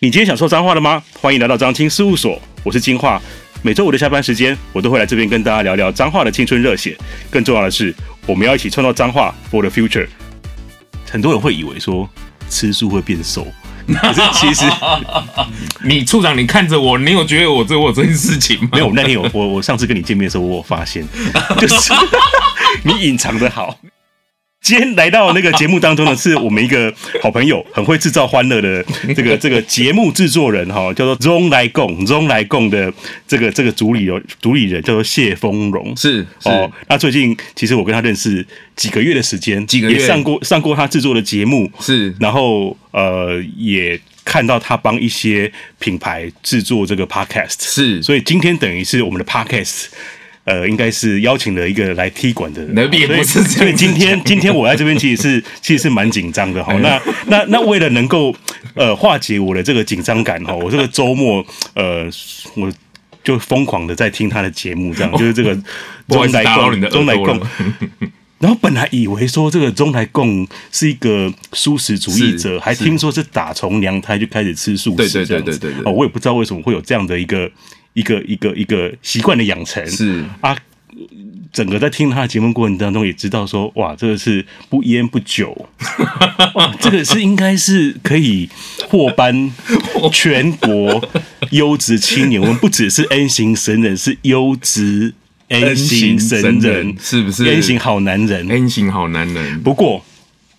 你今天想说脏话了吗？欢迎来到张青事务所，我是金话。每周五的下班时间，我都会来这边跟大家聊聊脏话的青春热血。更重要的是，我们要一起创造脏话 for the future。很多人会以为说吃素会变瘦，可是其实 你处长，你看着我，你有觉得我做过这件事情吗？没有。那天有我，我上次跟你见面的时候，我有发现，就是 你隐藏的好。今天来到那个节目当中呢是我们一个好朋友，很会制造欢乐的 这个这个节目制作人哈，叫做中来共中来共的这个这个主理人主理人叫做谢丰荣，是哦。那最近其实我跟他认识几个月的时间，几个月也上过上过他制作的节目，是，然后呃也看到他帮一些品牌制作这个 podcast，是，所以今天等于是我们的 podcast。呃，应该是邀请了一个来踢馆的人，也不是这样。所以今天 今天我在这边其实是 其实是蛮紧张的哈。那那那为了能够呃化解我的这个紧张感哈，我这个周末呃我就疯狂的在听他的节目，这样就是这个 中来共中来共。然后本来以为说这个中台共是一个素食主义者，还听说是打从娘胎就开始吃素食，对对对对对。哦，我也不知道为什么会有这样的一个。一个一个一个习惯的养成是啊，整个在听他的节目过程当中，也知道说哇，这个是不烟不酒，哇，这个是应该是可以获颁 全国优质青年。我们不只是 N 型神人，是优质 N 型神人，是不是？N 型好男人，N 型好男人。不过，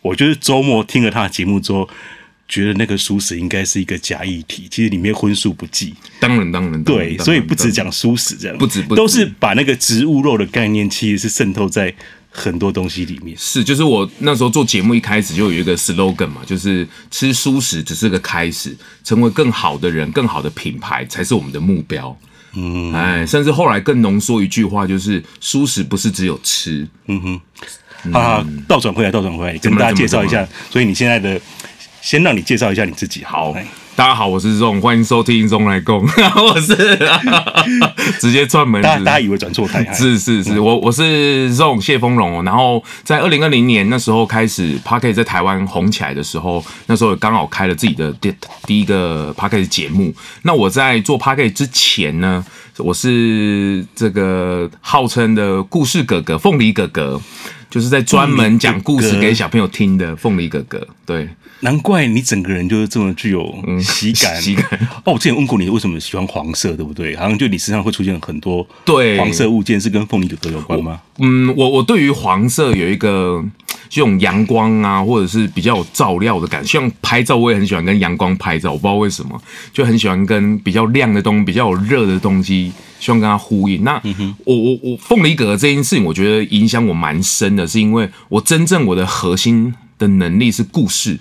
我就是周末听了他的节目之后。觉得那个蔬食应该是一个假议题，其实里面荤素不忌。当然，当然，对，所以不止讲蔬食这样，不止，不止，都是把那个植物肉的概念，其实是渗透在很多东西里面。是，就是我那时候做节目一开始就有一个 slogan 嘛，就是吃蔬食只是个开始，成为更好的人、更好的品牌才是我们的目标。嗯，哎，甚至后来更浓缩一句话，就是蔬食不是只有吃。嗯哼，啊，倒转回来，倒转回来，跟大家介绍一下。所以你现在的。先让你介绍一下你自己。好，大家好，我是 ZONG，欢迎收听中来共。我是 直接串门，大家大家以为转错台。是是是，我我是 ZONG 谢丰荣。然后在二零二零年那时候开始 Podcast 在台湾红起来的时候，那时候刚好开了自己的第第一个 Podcast 节目。那我在做 Podcast 之前呢，我是这个号称的故事哥哥，凤梨哥哥，就是在专门讲故事给小朋友听的凤梨哥哥。对。难怪你整个人就是这么具有喜感。喜感 哦，我之前问过你为什么喜欢黄色，对不对？好像就你身上会出现很多对黄色物件，是跟凤梨哥哥有关吗？嗯，我我对于黄色有一个这种阳光啊，或者是比较有照料的感觉。像拍照，我也很喜欢跟阳光拍照，我不知道为什么，就很喜欢跟比较亮的东西、比较有热的东西，希望跟它呼应。那、嗯、我我我凤梨哥哥这件事情，我觉得影响我蛮深的，是因为我真正我的核心的能力是故事。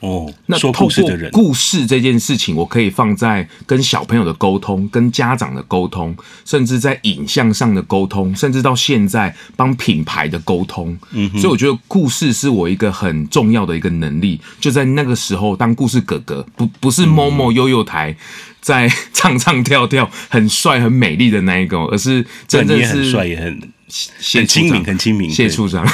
哦，那透过故事这件事情，我可以放在跟小朋友的沟通、跟家长的沟通，甚至在影像上的沟通，甚至到现在帮品牌的沟通。嗯哼，所以我觉得故事是我一个很重要的一个能力。就在那个时候，当故事哥哥不不是某某悠悠台在唱唱跳跳很帅很美丽的那一个，而是真的是帅也很。谢亲民，很亲民。谢处长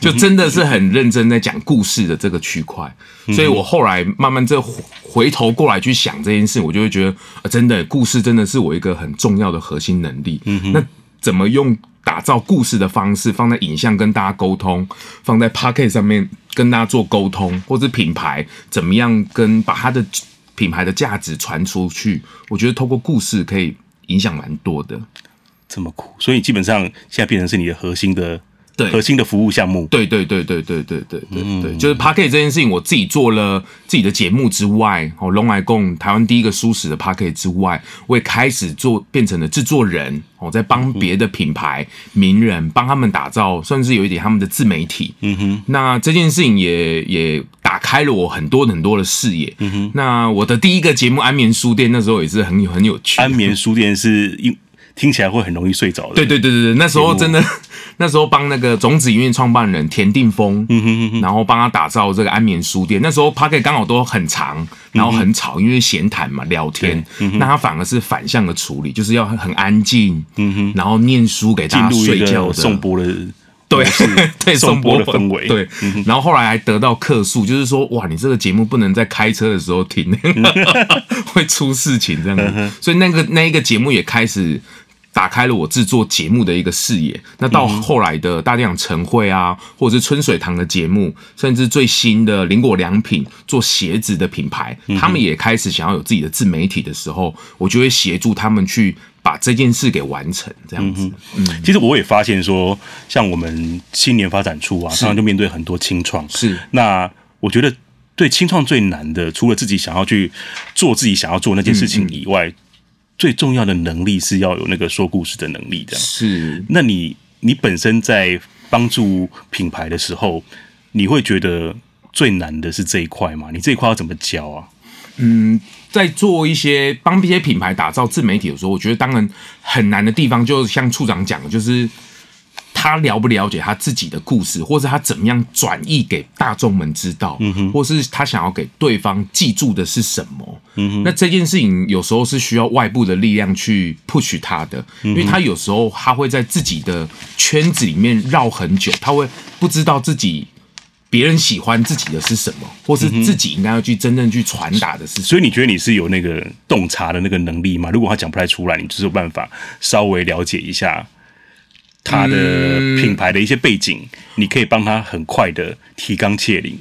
就真的是很认真在讲故事的这个区块，所以我后来慢慢这回头过来去想这件事，我就会觉得啊，真的故事真的是我一个很重要的核心能力。那怎么用打造故事的方式放在影像跟大家沟通，放在 p o c k e t 上面跟大家做沟通，或者品牌怎么样跟把它的品牌的价值传出去？我觉得透过故事可以影响蛮多的。这么苦，所以基本上现在变成是你的核心的，对核心的服务项目。对对对对对对对对对，就是 Parket 这件事情，我自己做了自己的节目之外，哦，咙来共台湾第一个舒适的 Parket 之外，我也开始做变成了制作人，我在帮别的品牌名人帮他们打造，算是有一点他们的自媒体。嗯哼，那这件事情也也打开了我很多很多的视野。嗯哼，那我的第一个节目安眠书店那时候也是很有很有趣。安眠书店是因。听起来会很容易睡着的。对对对对对，那时候真的，那时候帮那个种子音乐创办人田定峰，嗯哼嗯哼，然后帮他打造这个安眠书店。那时候 Podcast 刚好都很长，然后很吵，因为闲谈嘛，聊天。那他反而是反向的处理，就是要很安静，嗯哼，然后念书给大家睡觉的。颂钵的对 对颂钵的氛围，对，然后后来还得到客诉，就是说哇，你这个节目不能在开车的时候听，会出事情这样子，所以那个那一个节目也开始。打开了我制作节目的一个视野。那到后来的大店长晨会啊，或者是春水堂的节目，甚至最新的林果良品做鞋子的品牌，他们也开始想要有自己的自媒体的时候，我就会协助他们去把这件事给完成。这样子，嗯，其实我也发现说，像我们青年发展处啊，常常就面对很多青创。是，那我觉得对青创最难的，除了自己想要去做自己想要做那件事情以外。最重要的能力是要有那个说故事的能力，这样是。那你你本身在帮助品牌的时候，你会觉得最难的是这一块吗？你这一块要怎么教啊？嗯，在做一些帮一些品牌打造自媒体的时候，我觉得当然很难的地方，就像处长讲的，就是。他了不了解他自己的故事，或是他怎么样转译给大众们知道，嗯哼，或是他想要给对方记住的是什么，嗯哼，那这件事情有时候是需要外部的力量去 push 他的，因为他有时候他会在自己的圈子里面绕很久，他会不知道自己别人喜欢自己的是什么，或是自己应该要去真正去传达的是什么。所以你觉得你是有那个洞察的那个能力吗？如果他讲不太出来，你就是有办法稍微了解一下。他的品牌的一些背景，嗯、你可以帮他很快的提纲挈领，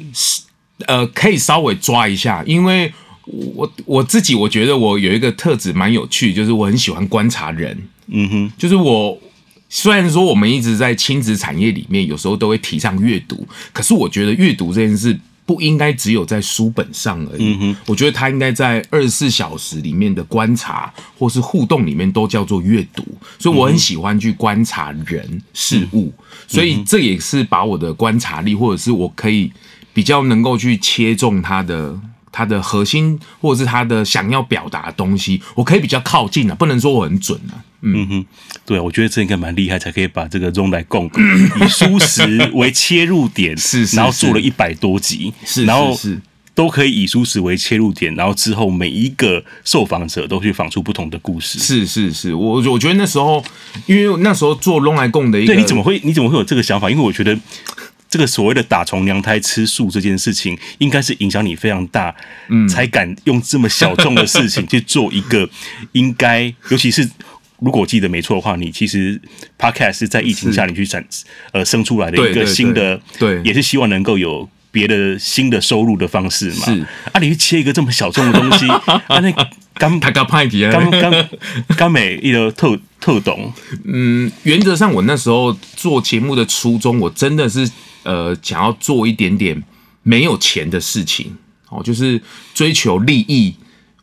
呃，可以稍微抓一下，因为我我自己我觉得我有一个特质蛮有趣，就是我很喜欢观察人，嗯哼，就是我虽然说我们一直在亲子产业里面，有时候都会提倡阅读，可是我觉得阅读这件事。不应该只有在书本上而已。嗯，我觉得它应该在二十四小时里面的观察或是互动里面都叫做阅读。所以我很喜欢去观察人事物，所以这也是把我的观察力，或者是我可以比较能够去切中他的。他的核心，或者是他的想要表达的东西，我可以比较靠近啊，不能说我很准啊。嗯，嗯哼，对，我觉得这应该蛮厉害，才可以把这个咙来供 以蔬食为切入点，是，是，是，然后做了一百多集，是，是，是，然后都可以以蔬食为切入点，然后之后每一个受访者都去访出不同的故事。是是是，我我觉得那时候，因为那时候做龙来供的一个，对，你怎么会你怎么会有这个想法？因为我觉得。这个所谓的打从娘胎吃素这件事情，应该是影响你非常大，嗯，才敢用这么小众的事情去做一个应该，尤其是如果我记得没错的话，你其实 Podcast 是在疫情下你去产呃生出来的一个新的，对，也是希望能够有别的新的收入的方式嘛。是啊，你去切一个这么小众的东西，啊，那刚他刚刚刚刚美一个特特懂。嗯，原则上我那时候做节目的初衷，我真的是。呃，想要做一点点没有钱的事情哦，就是追求利益，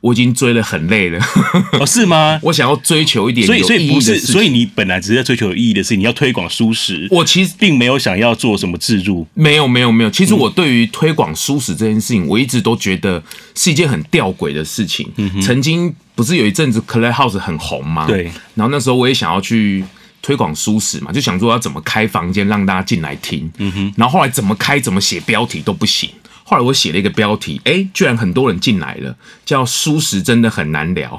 我已经追了很累了。哦，是吗？我想要追求一点有意义的事情，所以所以不是，所以你本来只是在追求有意义的事情，你要推广舒适。我其实并没有想要做什么自助，没有，没有，没有。其实我对于推广舒适这件事情，我一直都觉得是一件很吊诡的事情。嗯，曾经不是有一阵子 Clubhouse 很红吗？对。然后那时候我也想要去。推广舒适嘛，就想说要怎么开房间让大家进来听，嗯哼，然后后来怎么开怎么写标题都不行。后来我写了一个标题，哎，居然很多人进来了，叫“舒适真的很难聊”，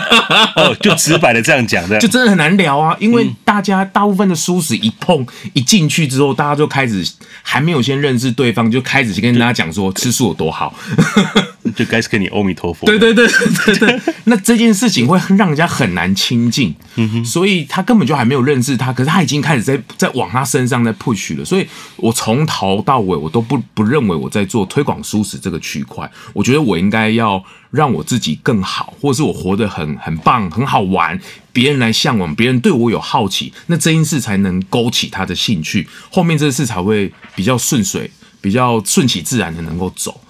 哦，就直白的这样讲的，就真的很难聊啊！因为大家大部分的舒适一碰一进去之后，大家就开始还没有先认识对方，就开始先跟大家讲说吃素有多好，就开始跟你阿弥陀佛。对对对对对，那这件事情会让人家很难亲近，嗯哼，所以他根本就还没有认识他，可是他已经开始在在往他身上在 push 了，所以我从头到尾我都不不认为我在。做推广舒适这个区块，我觉得我应该要让我自己更好，或者是我活得很很棒、很好玩，别人来向往，别人对我有好奇，那这件事才能勾起他的兴趣，后面这事才会比较顺水，比较顺其自然的能够走。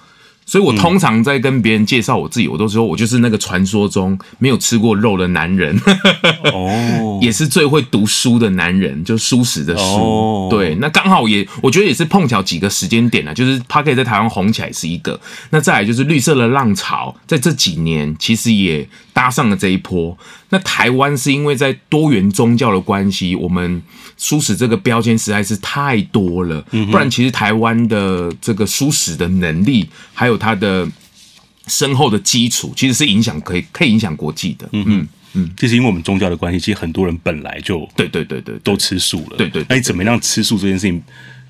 所以我通常在跟别人介绍我自己，我都说我就是那个传说中没有吃过肉的男人，哦，也是最会读书的男人，就书史的书。对，那刚好也我觉得也是碰巧几个时间点了，就是 Podcast 在台湾红起来是一个，那再来就是绿色的浪潮，在这几年其实也搭上了这一波。那台湾是因为在多元宗教的关系，我们蔬食这个标签实在是太多了，不然其实台湾的这个蔬食的能力还有它的深厚的基础，其实是影响可以可以影响国际的。嗯嗯嗯，就是因为我们宗教的关系，其实很多人本来就对对对对都吃素了。对对，那你怎么样吃素这件事情，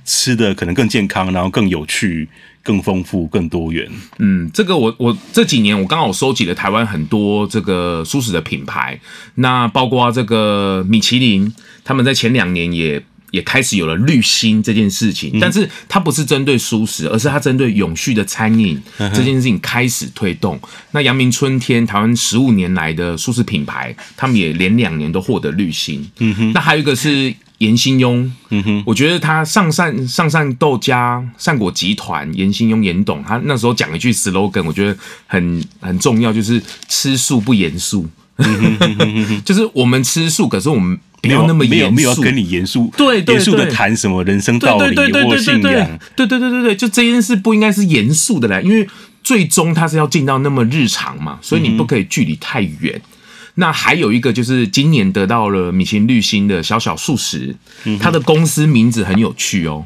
吃的可能更健康，然后更有趣、更丰富、更多元？嗯，这个我我这几年我刚好收集了台湾很多这个素食的品牌，那包括这个米其林，他们在前两年也。也开始有了绿星这件事情，但是它不是针对素食，而是它针对永续的餐饮这件事情开始推动。那阳明春天台湾十五年来的素食品牌，他们也连两年都获得绿星。嗯哼，那还有一个是严新庸，嗯哼，我觉得他上善上善豆家善果集团严新庸严董，他那时候讲一句 slogan，我觉得很很重要，就是吃素不严肃。就是我们吃素，可是我们。不要那么严肃，没有没有要跟你严肃，对严肃的谈什么人生道理或信仰，对对对对对，就这件事不应该是严肃的来，因为最终它是要进到那么日常嘛，所以你不可以距离太远。嗯、那还有一个就是今年得到了米其林绿星的小小素食，它的公司名字很有趣哦，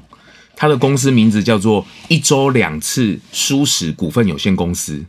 它的公司名字叫做一周两次蔬食股份有限公司。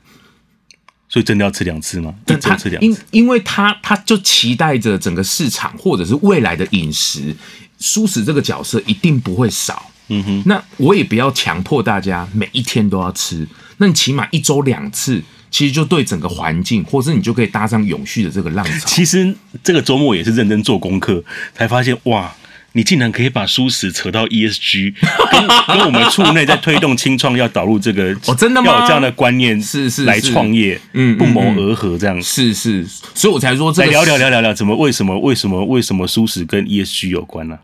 所以真的要吃两次吗？一周吃两次？因因为他他就期待着整个市场或者是未来的饮食，蔬食这个角色一定不会少。嗯哼，那我也不要强迫大家每一天都要吃，那你起码一周两次，其实就对整个环境，或是你就可以搭上永续的这个浪潮。其实这个周末也是认真做功课，才发现哇。你竟然可以把舒适扯到 ESG，跟 跟我们处内在推动清创要导入这个哦，真的吗？要有这样的观念是是来创业，嗯，不谋而合这样，是是，所以我才说这个来聊聊聊聊聊，怎么为什么为什么为什么舒适跟 ESG 有关呢、啊？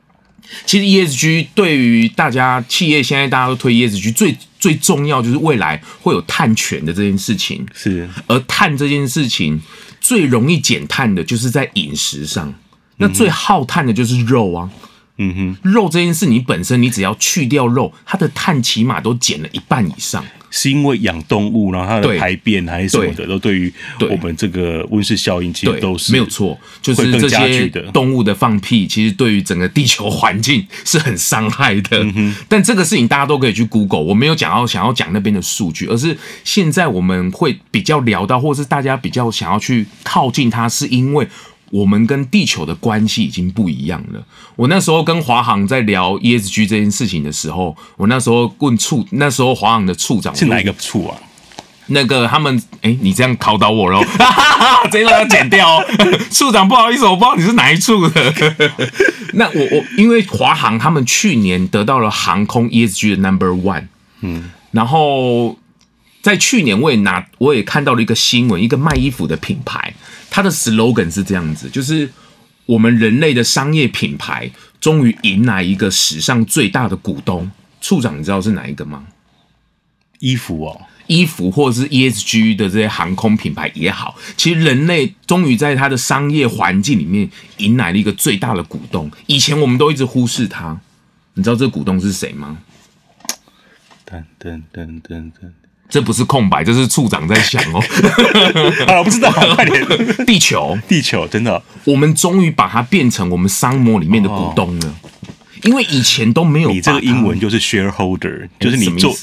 其实 ESG 对于大家企业现在大家都推 ESG 最最重要就是未来会有碳权的这件事情，是。而碳这件事情最容易减碳的就是在饮食上，那最耗碳的就是肉啊。嗯哼，肉这件事，你本身你只要去掉肉，它的碳起码都减了一半以上。是因为养动物，然后它的排便还是什么的，都对于我们这个温室效应其实都是没有错。就是这些动物的放屁，其实对于整个地球环境是很伤害的。嗯但这个事情大家都可以去 Google，我没有讲到想要讲那边的数据，而是现在我们会比较聊到，或是大家比较想要去靠近它，是因为。我们跟地球的关系已经不一样了。我那时候跟华航在聊 ESG 这件事情的时候，我那时候问处，那时候华航的处长是哪一个处啊？那个他们，哎，你这样考倒我喽，这一段要剪掉哦。处长不好意思，我不知道你是哪一处的。那我我因为华航他们去年得到了航空 ESG 的 Number One，嗯，然后在去年我也拿我也看到了一个新闻，一个卖衣服的品牌。它的 slogan 是这样子，就是我们人类的商业品牌终于迎来一个史上最大的股东。处长，你知道是哪一个吗？衣服哦，衣服或者是 ESG 的这些航空品牌也好，其实人类终于在它的商业环境里面迎来了一个最大的股东。以前我们都一直忽视它，你知道这个股东是谁吗？噔噔噔噔噔。这不是空白，这是处长在想哦。好了，不知道，快点。地球，地球，真的，我们终于把它变成我们商模里面的股东了。因为以前都没有。你这个英文就是 shareholder，就是你做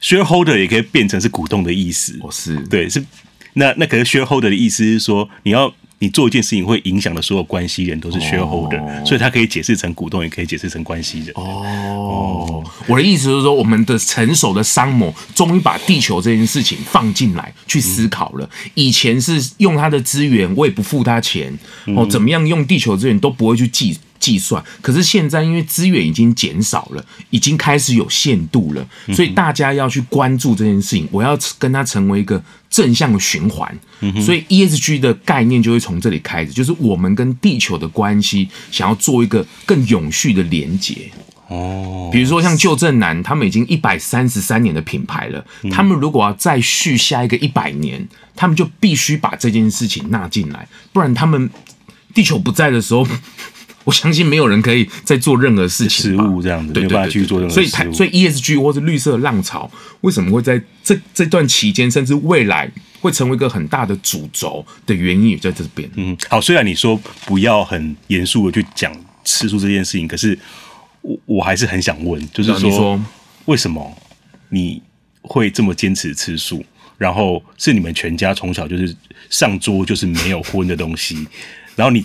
shareholder 也可以变成是股东的意思。哦，是对，是那那可是 shareholder 的意思是说你要。你做一件事情会影响的所有关系人都是 shareholder，、哦、所以他可以解释成股东，也可以解释成关系人。哦，哦。我的意思就是说，我们的成熟的商模终于把地球这件事情放进来去思考了。嗯、以前是用他的资源，我也不付他钱，哦，怎么样用地球资源都不会去计计算。可是现在因为资源已经减少了，已经开始有限度了，所以大家要去关注这件事情。我要跟它成为一个。正向的循环，所以 ESG 的概念就会从这里开始，就是我们跟地球的关系，想要做一个更永续的连接。哦，比如说像旧正南，他们已经一百三十三年的品牌了，他们如果要再续下一个一百年，他们就必须把这件事情纳进来，不然他们地球不在的时候。我相信没有人可以再做任何事情，食物这样子，没有办法去做任何事。所以，所以 ESG 或是绿色浪潮，为什么会在这这段期间，甚至未来会成为一个很大的主轴的原因，也在这边。嗯，好。虽然你说不要很严肃的去讲吃素这件事情，可是我我还是很想问，就是说，为什么你会这么坚持吃素？然后是你们全家从小就是上桌就是没有荤的东西，然后你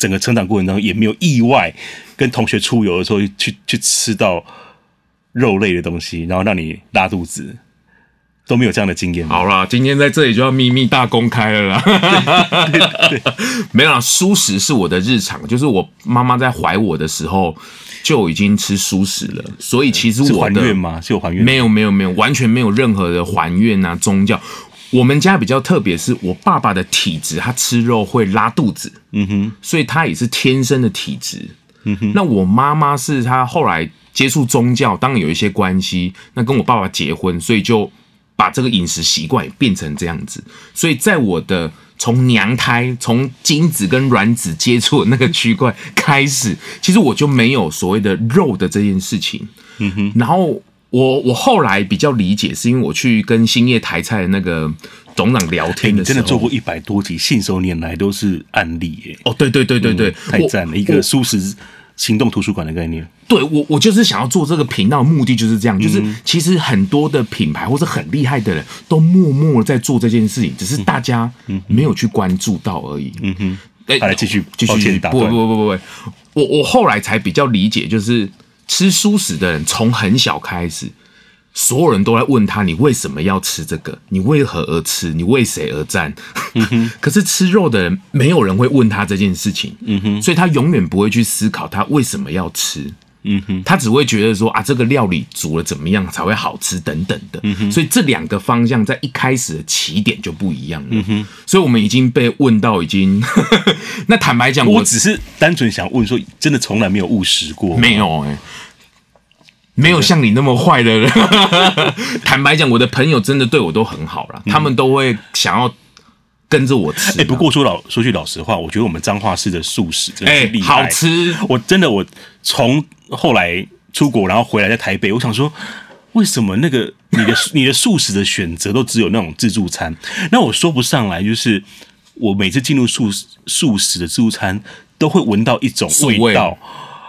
整个成长过程当中也没有意外跟同学出游的时候去去吃到肉类的东西，然后让你拉肚子。都没有这样的经验。好啦，今天在这里就要秘密大公开了啦。对对对没有啦，蔬食是我的日常，就是我妈妈在怀我的时候就已经吃素食了，所以其实我的还愿吗？是有还愿？没有没有没有，完全没有任何的还愿啊宗教。我们家比较特别，是我爸爸的体质，他吃肉会拉肚子，嗯哼，所以他也是天生的体质，嗯哼。那我妈妈是她后来接触宗教，当然有一些关系，那跟我爸爸结婚，所以就。把这个饮食习惯也变成这样子，所以在我的从娘胎、从精子跟卵子接触的那个区块开始，其实我就没有所谓的肉的这件事情。嗯哼，然后我我后来比较理解，是因为我去跟兴业台菜的那个董事长聊天的时候，真的做过一百多集，信手拈来都是案例耶。哦，对对对对对，嗯、太赞了，一个舒适。行动图书馆的概念，对，我我就是想要做这个频道，目的就是这样，就是其实很多的品牌或者很厉害的人都默默在做这件事情，只是大家没有去关注到而已。嗯哼，哎，来继续继续，不不不不不，我我后来才比较理解，就是吃蔬食的人从很小开始。所有人都在问他：“你为什么要吃这个？你为何而吃？你为谁而战？”嗯、可是吃肉的人，没有人会问他这件事情。所以他永远不会去思考他为什么要吃。嗯哼，他只会觉得说：“啊，这个料理煮了怎么样才会好吃？”等等的。嗯哼，所以这两个方向在一开始的起点就不一样了。嗯哼，所以我们已经被问到已经。那坦白讲，我只是单纯想问说，真的从来没有误食过？没有哎、欸。没有像你那么坏的人。坦白讲，我的朋友真的对我都很好了，他们都会想要跟着我吃。哎，不过说老说句老实话，我觉得我们彰化市的素食真的是厉害，好吃。我真的，我从后来出国，然后回来在台北，我想说，为什么那个你的你的素食的选择都只有那种自助餐？那我说不上来，就是我每次进入素素食的自助餐，都会闻到一种味道，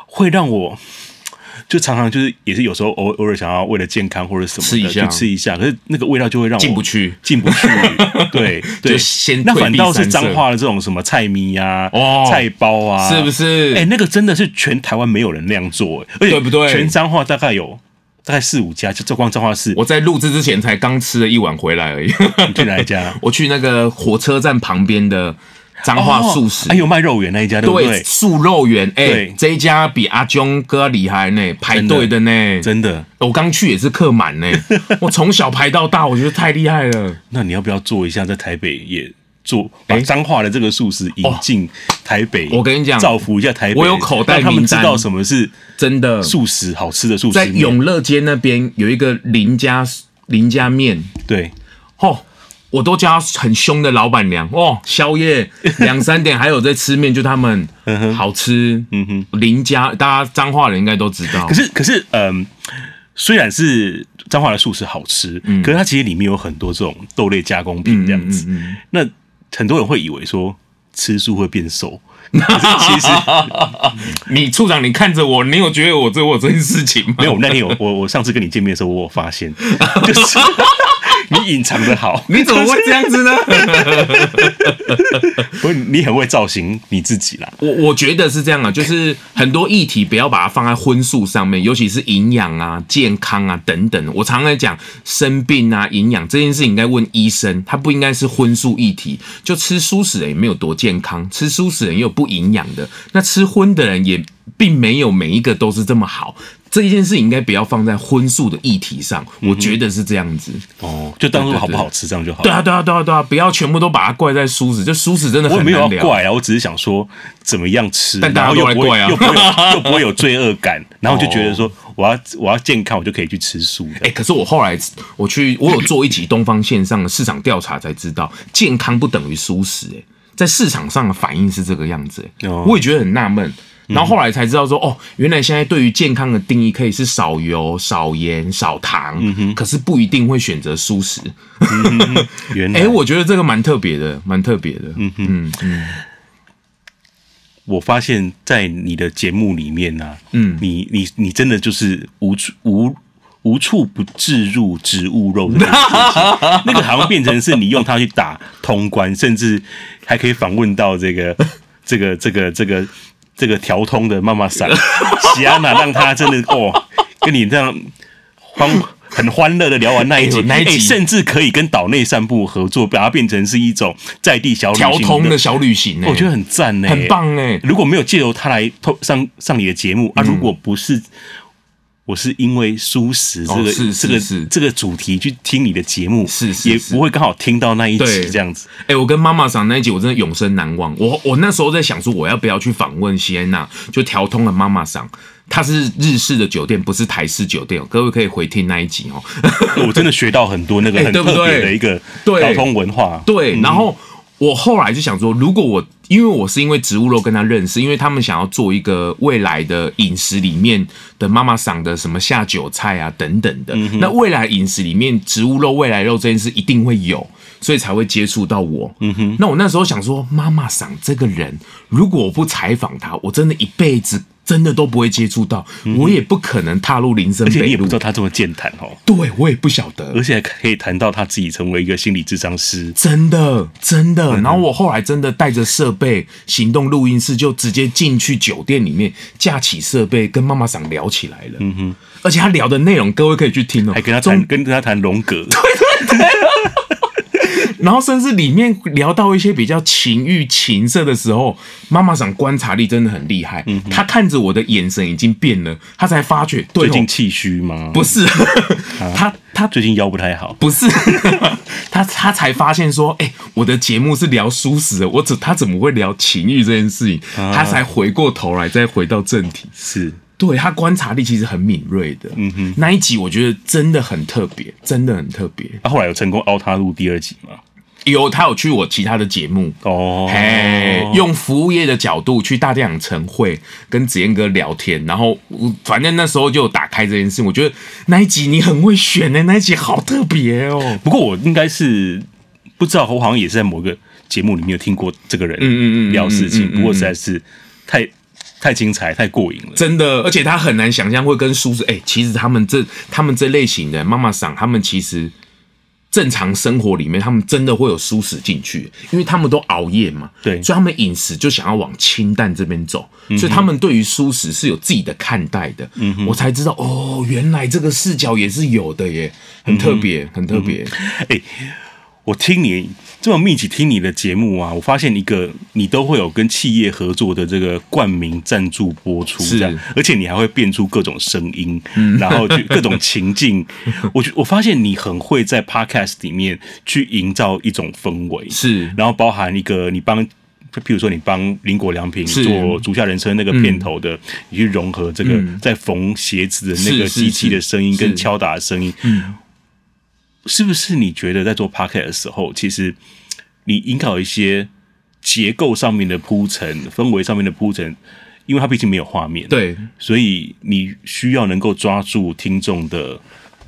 会让我。就常常就是也是有时候偶偶尔想要为了健康或者什么的吃一下，去吃一下，可是那个味道就会让我进不去，进不去。对 对，先那反倒是彰化的这种什么菜米啊、哦、菜包啊，是不是？哎、欸，那个真的是全台湾没有人那样做，而且对不对？全彰化大概有大概四五家，就这光彰化市。我在录制之前才刚吃了一碗回来而已。你去哪一家？我去那个火车站旁边的。彰化素食，还有卖肉圆那一家，对不对？素肉圆，哎，这一家比阿中哥厉害呢，排队的呢，真的。我刚去也是客满呢，我从小排到大，我觉得太厉害了。那你要不要做一下，在台北也做，把彰化的这个素食引进台北？我跟你讲，造福一下台北。我有口袋名单，他们知道什么是真的素食，好吃的素食。在永乐街那边有一个林家林家面，对，吼。我都叫很凶的老板娘哦，宵夜 两三点还有在吃面，就他们好吃。嗯哼，林家大家彰化人应该都知道。可是可是，嗯，虽然是彰化的素食好吃，嗯，可是它其实里面有很多这种豆类加工品这样子。嗯嗯嗯、那很多人会以为说吃素会变瘦，可是其实 你处长，你看着我，你有觉得我做过这件事情吗？没有，那天我我我上次跟你见面的时候，我有发现就是。你隐藏的好，你怎么会这样子呢？不是你很会造型你自己啦。我我觉得是这样啊，就是很多议题不要把它放在荤素上面，尤其是营养啊、健康啊等等。我常常讲生病啊、营养这件事情应该问医生，它不应该是荤素议题。就吃素食人也没有多健康，吃素食人也有不营养的，那吃荤的人也并没有每一个都是这么好。这一件事应该不要放在荤素的议题上，我觉得是这样子。哦，就当做好不好吃这样就好。对啊，对啊，对啊，对啊，不要全部都把它怪在蔬食，就蔬食真的很。我没有要怪啊，我只是想说怎么样吃，但大家又不会 又不会有罪恶感，然后就觉得说我要我要健康，我就可以去吃素。哎，可是我后来我去我有做一集东方线上的市场调查才知道，健康不等于蔬食。哎，在市场上的反应是这个样子。哎，我也觉得很纳闷。然后后来才知道说，哦，原来现在对于健康的定义可以是少油、少盐、少糖，嗯，可是不一定会选择素食。嗯、原来，哎，我觉得这个蛮特别的，蛮特别的。嗯哼嗯嗯。我发现，在你的节目里面呢、啊，嗯，你你你真的就是无无无处不置入植物肉的事情，那个好像变成是你用它去打通关，甚至还可以访问到这个这个这个这个这个调通的妈妈桑 喜安娜，让他真的哦，跟你这样欢很欢乐的聊完那一集，那一集甚至可以跟岛内散步合作，把它变成是一种在地小旅行，条通的小旅行，我觉得很赞呢，很棒哎！如果没有借由他来上上你的节目啊，如果不是。我是因为舒适这个、哦、是是是这个这个主题去听你的节目，是，是是，也不会刚好听到那一集这样子。哎、欸，我跟妈妈桑那一集，我真的永生难忘。我我那时候在想说，我要不要去访问西安娜，就调通了妈妈桑。它是日式的酒店，不是台式酒店。各位可以回听那一集哦。我真的学到很多那个 很特别的一个交通文化。对，对，对，然后。我后来就想说，如果我因为我是因为植物肉跟他认识，因为他们想要做一个未来的饮食里面的妈妈桑的什么下酒菜啊等等的，嗯、那未来饮食里面植物肉、未来肉这件事一定会有，所以才会接触到我。嗯哼，那我那时候想说，妈妈桑这个人，如果我不采访他，我真的一辈子。真的都不会接触到，我也不可能踏入林森北路。而且你也不知道他这么健谈哦。对，我也不晓得，而且还可以谈到他自己成为一个心理咨商师。真的，真的。然后我后来真的带着设备，行动录音室就直接进去酒店里面，架起设备跟妈妈桑聊起来了。嗯哼，而且他聊的内容，各位可以去听哦。还跟他谈，跟他谈荣格。对 对对。然后甚至里面聊到一些比较情欲情色的时候，妈妈想观察力真的很厉害。嗯，他看着我的眼神已经变了，她才发觉对，最近气虚吗？不是，啊、他他最近腰不太好。不是，他他才发现说，哎、欸，我的节目是聊舒适的，我怎她怎么会聊情欲这件事情？啊、他才回过头来，再回到正题。是，对他观察力其实很敏锐的。嗯哼，那一集我觉得真的很特别，真的很特别。他、啊、后来有成功凹他录第二集吗？有，他有去我其他的节目哦，嘿，用服务业的角度去大电影晨会跟子燕哥聊天，然后反正那时候就打开这件事，我觉得那一集你很会选呢，那一集好特别哦。不过我应该是不知道，我好像也是在某个节目里面有听过这个人嗯嗯嗯聊事情，不过实在是太太精彩，太过瘾了，真的，而且他很难想象会跟叔叔哎，其实他们这他们这类型的妈妈桑，他们其实。正常生活里面，他们真的会有蔬食进去，因为他们都熬夜嘛，对，所以他们饮食就想要往清淡这边走，嗯、所以他们对于蔬食是有自己的看待的。嗯哼，我才知道哦，原来这个视角也是有的耶，很特别，嗯、很特别。哎、嗯欸，我听你。这么密集听你的节目啊，我发现一个你都会有跟企业合作的这个冠名赞助播出，这样，而且你还会变出各种声音，嗯、然后去各种情境。我我发现你很会在 Podcast 里面去营造一种氛围，是，然后包含一个你帮，就譬如说你帮林果良品做《足下人生》那个片头的，你去融合这个在缝鞋子的那个机器的声音跟敲打的声音，嗯。是不是你觉得在做 podcast 的时候，其实你引导一些结构上面的铺陈、氛围上面的铺陈，因为它毕竟没有画面，对，所以你需要能够抓住听众的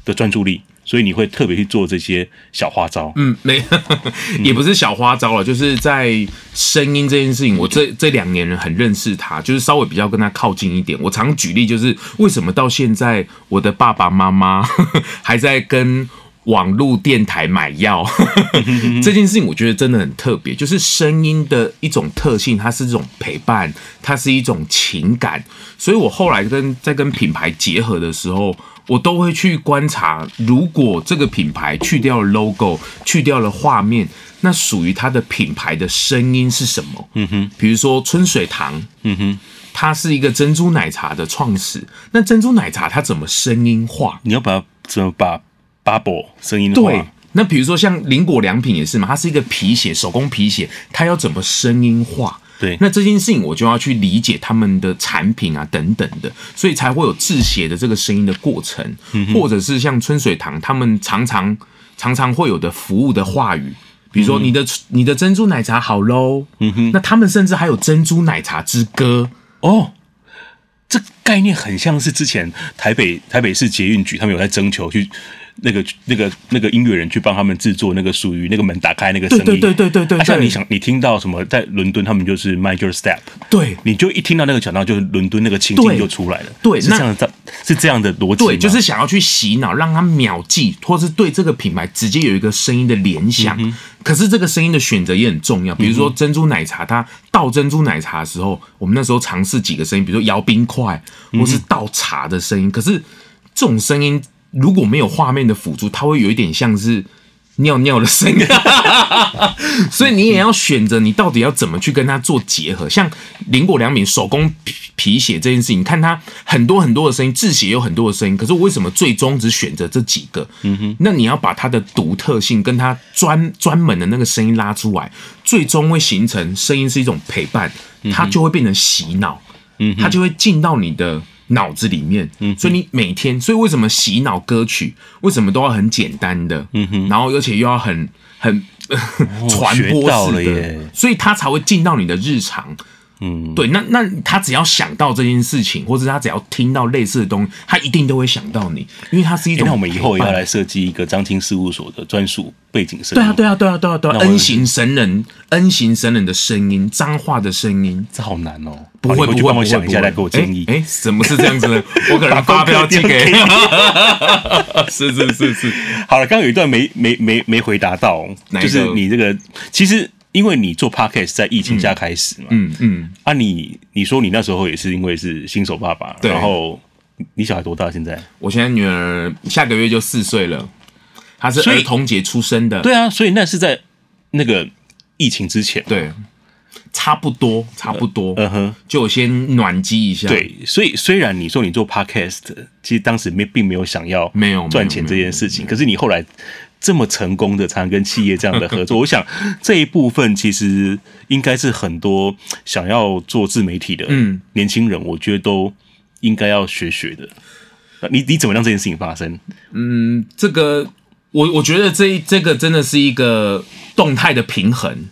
的专注力，所以你会特别去做这些小花招。嗯，没，也不是小花招了，就是在声音这件事情，我这这两年人很认识他，就是稍微比较跟他靠近一点。我常举例，就是为什么到现在我的爸爸妈妈 还在跟。网络电台买药这件事情，我觉得真的很特别。就是声音的一种特性，它是这种陪伴，它是一种情感。所以我后来跟在跟品牌结合的时候，我都会去观察，如果这个品牌去掉了 logo，去掉了画面，那属于它的品牌的声音是什么？嗯哼，比如说春水堂，嗯哼，它是一个珍珠奶茶的创始，那珍珠奶茶它怎么声音化？你要把它怎么把？Bubble 声音的对，那比如说像林果良品也是嘛，它是一个皮鞋，手工皮鞋，它要怎么声音化？对，那这件事情我就要去理解他们的产品啊等等的，所以才会有制鞋的这个声音的过程，嗯、或者是像春水堂他们常常常常会有的服务的话语，比如说你的、嗯、你的珍珠奶茶好喽，嗯哼，那他们甚至还有珍珠奶茶之歌。哦。这概念很像是之前台北台北市捷运局他们有在征求去那个那个那个音乐人去帮他们制作那个属于那个门打开那个声音，对对对对对对。像你想你听到什么，在伦敦他们就是 Your Step，对，你就一听到那个讲到就是伦敦那个情境就出来了，对，是这样的，是这样的逻辑，对，就是想要去洗脑，让他秒记，或是对这个品牌直接有一个声音的联想。嗯、可是这个声音的选择也很重要，比如说珍珠奶茶，它倒珍珠奶茶的时候，我们那时候尝试几个声音，比如说摇冰块，或是倒茶的声音，可是这种声音。如果没有画面的辅助，它会有一点像是尿尿的声音，所以你也要选择你到底要怎么去跟它做结合。像林果良敏手工皮皮鞋这件事情，你看它很多很多的声音，字写有很多的声音，可是为什么最终只选择这几个？嗯哼，那你要把它的独特性跟它专专门的那个声音拉出来，最终会形成声音是一种陪伴，它就会变成洗脑，嗯，它就会进到你的。脑子里面，所以你每天，所以为什么洗脑歌曲为什么都要很简单的，嗯哼，然后而且又要很很 传播式的，所以它才会进到你的日常。嗯，对，那那他只要想到这件事情，或者他只要听到类似的东西，他一定都会想到你，因为他是一种、欸。那我们以后也要来设计一个张青事务所的专属背景声。对啊，对啊，对啊，对啊，对啊！N 型神人，N 型神人的声音，脏话的声音，这好难哦。不会，不会，帮我想一下，来给我建议。哎、欸，怎么是这样子呢？我可能 发票寄给。是是是是。好了，刚刚有一段没没没没回答到，就是你这个其实。因为你做 podcast 在疫情下开始嘛，嗯嗯，嗯。啊你，你你说你那时候也是因为是新手爸爸，对。然后你小孩多大？现在？我现在女儿下个月就四岁了，她是儿童节出生的，对啊，所以那是在那个疫情之前，对，差不多差不多，嗯哼，就先暖机一下，对，所以虽然你说你做 podcast，其实当时没并没有想要没有赚钱这件事情，可是你后来。这么成功的常跟企业这样的合作，我想这一部分其实应该是很多想要做自媒体的年轻人，我觉得都应该要学学的。你你怎么让这件事情发生？嗯，这个我我觉得这这个真的是一个动态的平衡，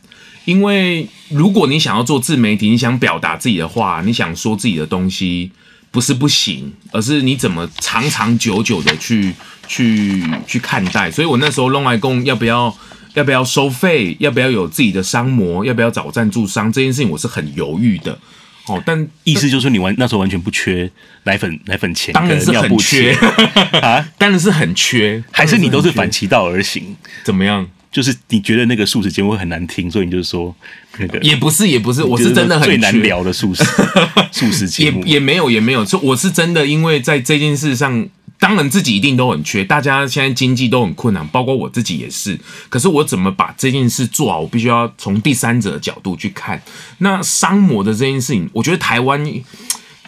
因为如果你想要做自媒体，你想表达自己的话，你想说自己的东西。不是不行，而是你怎么长长久久的去去去看待。所以我那时候弄来共要不要要不要收费，要不要有自己的商模，要不要找赞助商，这件事情我是很犹豫的。哦，但意思就是你完那时候完全不缺奶粉奶粉钱，当然是很缺 啊，当然是很缺，还是你都是反其道而行？怎么样？就是你觉得那个素食节目会很难听，所以你就是说那个也不是也不是，我是真的很最难聊的素食 素食节目也也没有也没有，就我是真的因为在这件事上，当然自己一定都很缺，大家现在经济都很困难，包括我自己也是。可是我怎么把这件事做好，我必须要从第三者的角度去看。那商模的这件事情，我觉得台湾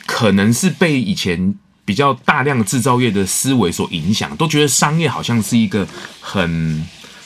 可能是被以前比较大量制造业的思维所影响，都觉得商业好像是一个很。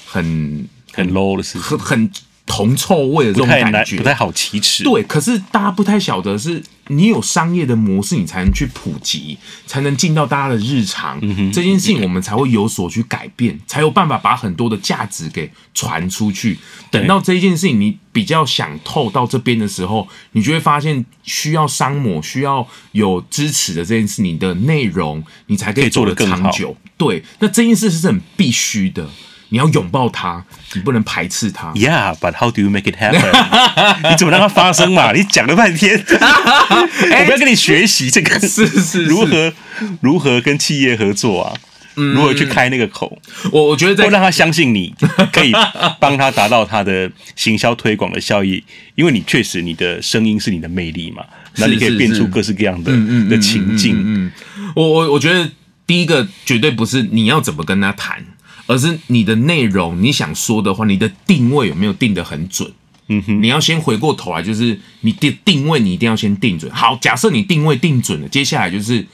很很 low 的事情，很很铜臭味的这种感觉，不太好启齿。对，可是大家不太晓得，是你有商业的模式，你才能去普及，才能进到大家的日常。嗯、这件事情我们才会有所去改变，才有办法把很多的价值给传出去。等到这一件事情你比较想透到这边的时候，你就会发现需要商模，需要有支持的这件事，你的内容你才可以做得长久。对，那这件事是很必须的。你要拥抱它，你不能排斥它。Yeah, but how do you make it happen？你怎么让它发生嘛？你讲了半天，我不要跟你学习这个，是是如何如何跟企业合作啊？如何去开那个口？我我觉得在让他相信你 可以帮他达到他的行销推广的效益，因为你确实你的声音是你的魅力嘛，那你可以变出各式各样的的情境。嗯，我我我觉得第一个绝对不是你要怎么跟他谈。而是你的内容，你想说的话，你的定位有没有定得很准？嗯哼，你要先回过头来，就是你定定位，你一定要先定准。好，假设你定位定准了，接下来就是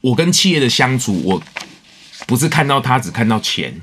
我跟企业的相处，我不是看到他只看到钱，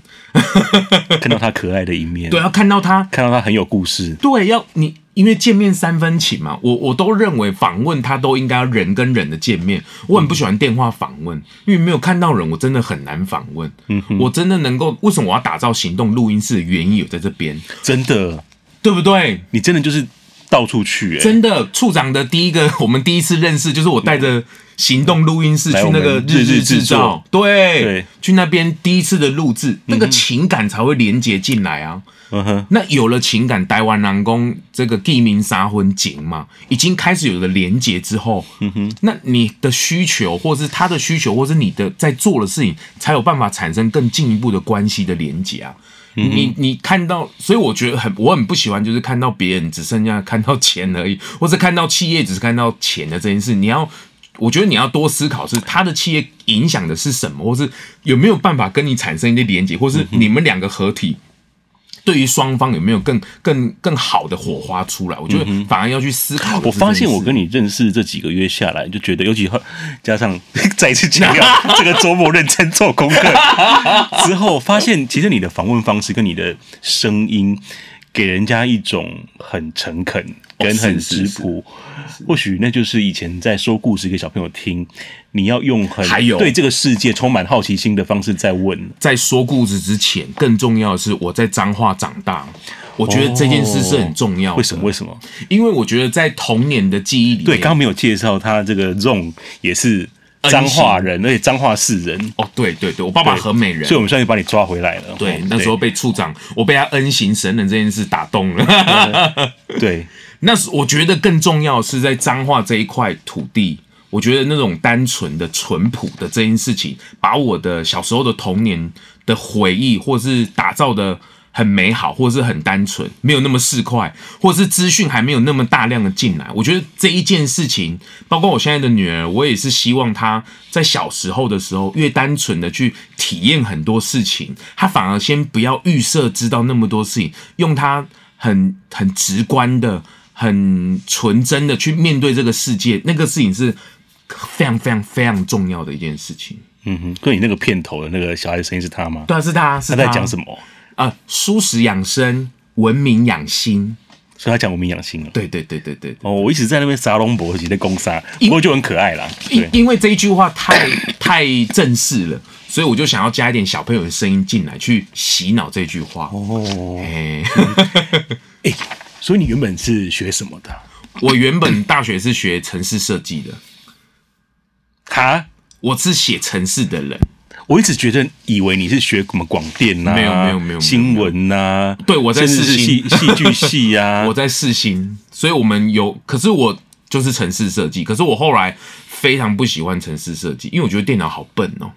看到他可爱的一面，对，要看到他，看到他很有故事，对，要你。因为见面三分情嘛，我我都认为访问他都应该要人跟人的见面。我很不喜欢电话访问，因为没有看到人，我真的很难访问。嗯哼，我真的能够，为什么我要打造行动录音室的原因有在这边，真的，对不对？你真的就是到处去、欸，真的。处长的第一个，我们第一次认识，就是我带着行动录音室去那个日日制造，对，对。去那边第一次的录制，那个情感才会连接进来啊。嗯哼，那有了情感，台湾南宫这个地名杀婚景嘛，已经开始有了连接之后，嗯哼，那你的需求，或是他的需求，或是你的在做的事情，才有办法产生更进一步的关系的连接啊。嗯、你你看到，所以我觉得很我很不喜欢，就是看到别人只剩下看到钱而已，或者看到企业只是看到钱的这件事。你要，我觉得你要多思考，是他的企业影响的是什么，或是有没有办法跟你产生一些连接，或是你们两个合体。对于双方有没有更更更好的火花出来？我觉得反而要去思考。我发现我跟你认识这几个月下来，就觉得尤其加上 再一次强调 这个周末认真做功课之后，发现其实你的访问方式跟你的声音，给人家一种很诚恳跟很质朴。或许那就是以前在说故事给小朋友听，你要用很对这个世界充满好奇心的方式在问。在说故事之前，更重要的是我在彰化长大，我觉得这件事是很重要的。为什么？为什么？因为我觉得在童年的记忆里，对，刚刚没有介绍他这个 Zong 也是彰化人，而且彰化市人。哦，对对对，我爸爸很美人，所以我们算是把你抓回来了。对，那时候被处长，我被他恩行神人这件事打动了。对。那是我觉得更重要是在彰化这一块土地，我觉得那种单纯的、淳朴的这件事情，把我的小时候的童年的回忆，或是打造的很美好，或是很单纯，没有那么市侩，或是资讯还没有那么大量的进来。我觉得这一件事情，包括我现在的女儿，我也是希望她在小时候的时候，越单纯的去体验很多事情，她反而先不要预设知道那么多事情，用她很很直观的。很纯真的去面对这个世界，那个事情是非常非常非常重要的一件事情。嗯哼，跟你那个片头的那个小孩的声音是他吗？对啊，是他。是他，他在讲什么啊？舒适养生，文明养心。所以他讲文明养心了。对对对对对。哦，我一直在那边撒龙博一直在攻杀，不过就很可爱啦。因因为这一句话太 太正式了，所以我就想要加一点小朋友的声音进来，去洗脑这句话。哦，哎。欸所以你原本是学什么的？我原本大学是学城市设计的。哈，我是写城市的人。我一直觉得以为你是学什么广电呐，没有没有没有新闻呐。对，我在试新戏剧系啊，我在试新，所以我们有。可是我就是城市设计，可是我后来非常不喜欢城市设计，因为我觉得电脑好笨哦。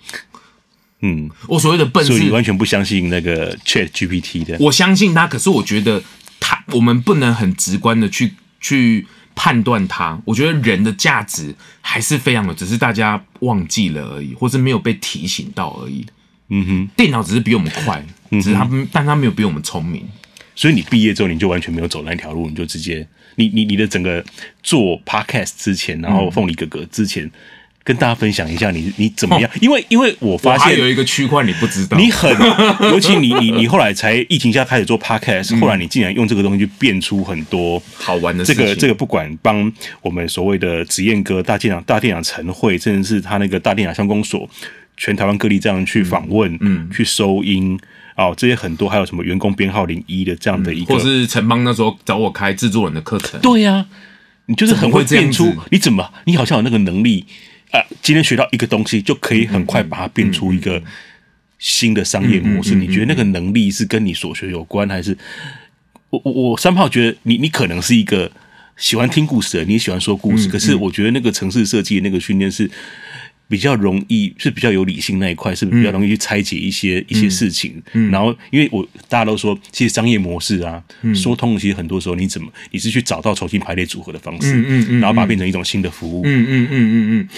嗯，我所谓的笨，所以你完全不相信那个 Chat GPT 的？我相信它，可是我觉得。它，我们不能很直观的去去判断它。我觉得人的价值还是非常的，只是大家忘记了而已，或是没有被提醒到而已。嗯哼，电脑只是比我们快，只是他，但他没有比我们聪明。所以你毕业之后，你就完全没有走那条路，你就直接，你你你的整个做 podcast 之前，然后凤梨哥哥之前。跟大家分享一下你你怎么样？因为因为我发现有一个区块你不知道，你很 尤其你你你后来才疫情下开始做 podcast，后来你竟然用这个东西去变出很多好玩的。这个这个不管帮我们所谓的实验哥大电脑大电脑晨会，甚至是他那个大电脑乡公所，全台湾各地这样去访问，嗯，去收音哦，这些很多还有什么员工编号零一的这样的一个，或是陈邦那时候找我开制作人的课程，对呀，你就是很会变出，你怎么你好像有那个能力。啊，今天学到一个东西，就可以很快把它变出一个新的商业模式。你觉得那个能力是跟你所学有关，还是我我我三炮觉得你你可能是一个喜欢听故事的，你喜欢说故事，可是我觉得那个城市设计那个训练是。比较容易是比较有理性那一块，是比较容易去拆解一些、嗯、一些事情？嗯，然后因为我大家都说，其实商业模式啊，嗯、说通其实很多时候你怎么你是去找到重新排列组合的方式，嗯嗯，嗯然后把它变成一种新的服务，嗯嗯嗯嗯嗯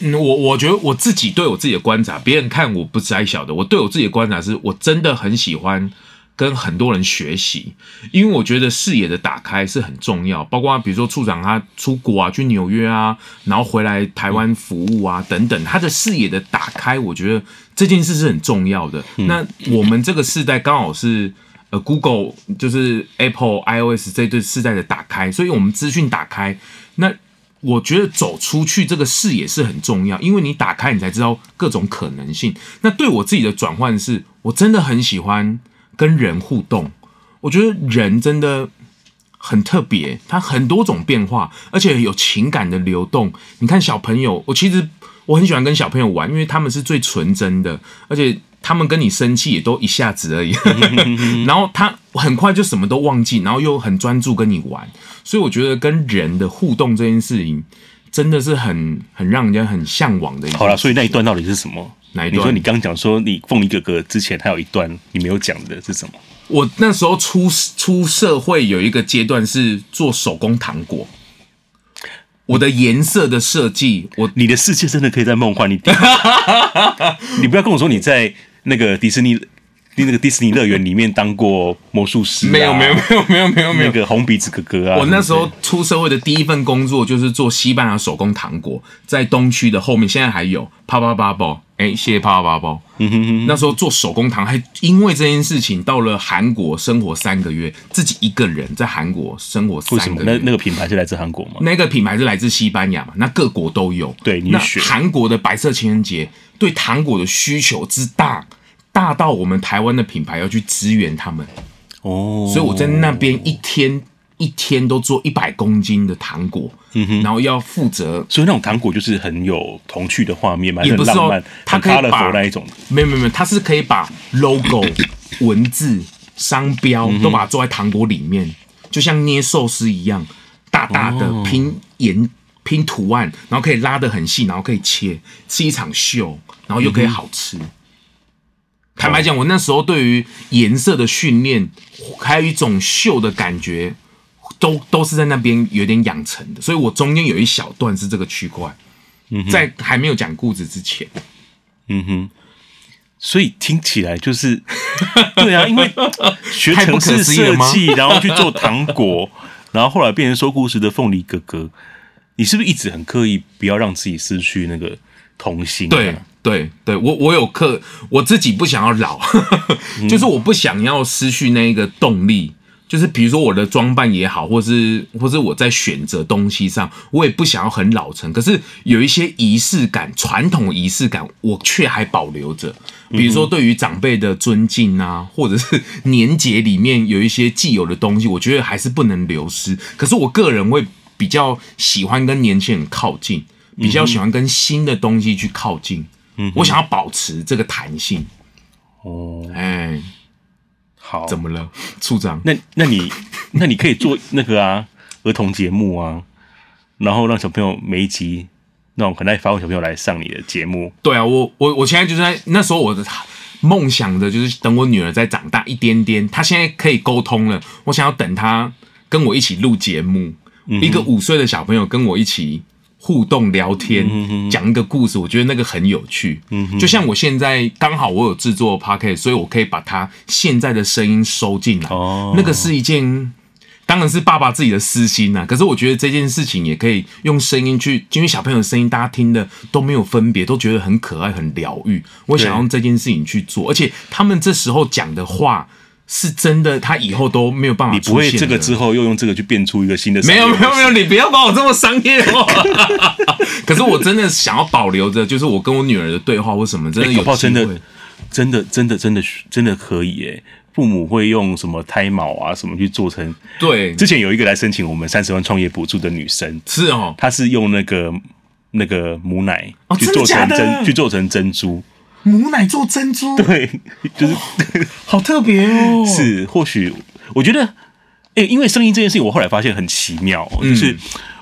嗯。我我觉得我自己对我自己的观察，别人看我不摘晓的，我对我自己的观察是我真的很喜欢。跟很多人学习，因为我觉得视野的打开是很重要。包括比如说处长他出国啊，去纽约啊，然后回来台湾服务啊等等，他的视野的打开，我觉得这件事是很重要的。嗯、那我们这个世代刚好是呃 Google 就是 Apple iOS 这对世代的打开，所以我们资讯打开。那我觉得走出去这个视野是很重要，因为你打开，你才知道各种可能性。那对我自己的转换是，我真的很喜欢。跟人互动，我觉得人真的很特别，它很多种变化，而且有情感的流动。你看小朋友，我其实我很喜欢跟小朋友玩，因为他们是最纯真的，而且他们跟你生气也都一下子而已，然后他很快就什么都忘记，然后又很专注跟你玩。所以我觉得跟人的互动这件事情，真的是很很让人家很向往的一。好了，所以那一段到底是什么？哪一段？你说你刚讲说你凤梨哥哥之前还有一段你没有讲的是什么？我那时候出出社会有一个阶段是做手工糖果，我的颜色的设计，我你的世界真的可以在梦幻一点。你不要跟我说你在那个迪士尼。那个迪士尼乐园里面当过魔术师？没有没有没有没有没有没有。那个红鼻子哥哥啊！我那时候出社会的第一份工作就是做西班牙手工糖果，在东区的后面，现在还有啪啪啪包。哎，谢谢啪啪啪包。嗯哼哼。那时候做手工糖，还因为这件事情到了韩国生活三个月，自己一个人在韩国生活三个月。为什么？那那个品牌是来自韩国吗？那个品牌是来自西班牙嘛？那各国都有。对，你选。韩国的白色情人节对糖果的需求之大。大到我们台湾的品牌要去支援他们。哦，所以我在那边一天一天都做一百公斤的糖果，嗯哼，然后要负责，所以那种糖果就是很有童趣的画面嘛，也不是说它可以把那一种，没有没有没有，它是可以把 logo 文字商标都把它做在糖果里面，就像捏寿司一样，大大的拼颜拼图案，然后可以拉得很细，然后可以切，是一场秀，然后又可以好吃。坦白讲，我那时候对于颜色的训练，还有一种秀的感觉，都都是在那边有点养成的。所以我中间有一小段是这个区块，嗯，在还没有讲故事之前，嗯哼。所以听起来就是，对啊，因为学程式设计，然后去做糖果，然后后来变成说故事的凤梨哥哥，你是不是一直很刻意不要让自己失去那个童心？对。对对，我我有课，我自己不想要老，就是我不想要失去那一个动力，就是比如说我的装扮也好，或是或是我在选择东西上，我也不想要很老成，可是有一些仪式感，传统仪式感，我却还保留着，比如说对于长辈的尊敬啊，或者是 年节里面有一些既有的东西，我觉得还是不能流失。可是我个人会比较喜欢跟年轻人靠近，比较喜欢跟新的东西去靠近。嗯，我想要保持这个弹性。哦，哎，好，怎么了，处长？那那你 那你可以做那个啊，儿童节目啊，然后让小朋友每一集那种很爱发问小朋友来上你的节目。对啊，我我我现在就是在那时候我的梦想的就是等我女儿再长大一点点，她现在可以沟通了，我想要等她跟我一起录节目，嗯，一个五岁的小朋友跟我一起。互动聊天，讲一个故事，我觉得那个很有趣。就像我现在刚好我有制作 podcast，所以我可以把他现在的声音收进来。哦那个是一件，当然是爸爸自己的私心呐。可是我觉得这件事情也可以用声音去，因为小朋友的声音大家听的都没有分别，都觉得很可爱、很疗愈。我想用这件事情去做，而且他们这时候讲的话。是真的，他以后都没有办法。你不会这个之后又用这个去变出一个新的？没有没有没有，你不要把我这么 商业化。可是我真的想要保留着，就是我跟我女儿的对话或什么，真的有机会，真的真的真的真的真的可以耶。父母会用什么胎毛啊什么去做成？对，之前有一个来申请我们三十万创业补助的女生，是哦，她是用那个那个母奶去做成珍去做成珍珠。母奶做珍珠，对，就是、哦、好特别哦。是，或许我觉得，哎、欸，因为声音这件事情，我后来发现很奇妙，嗯、就是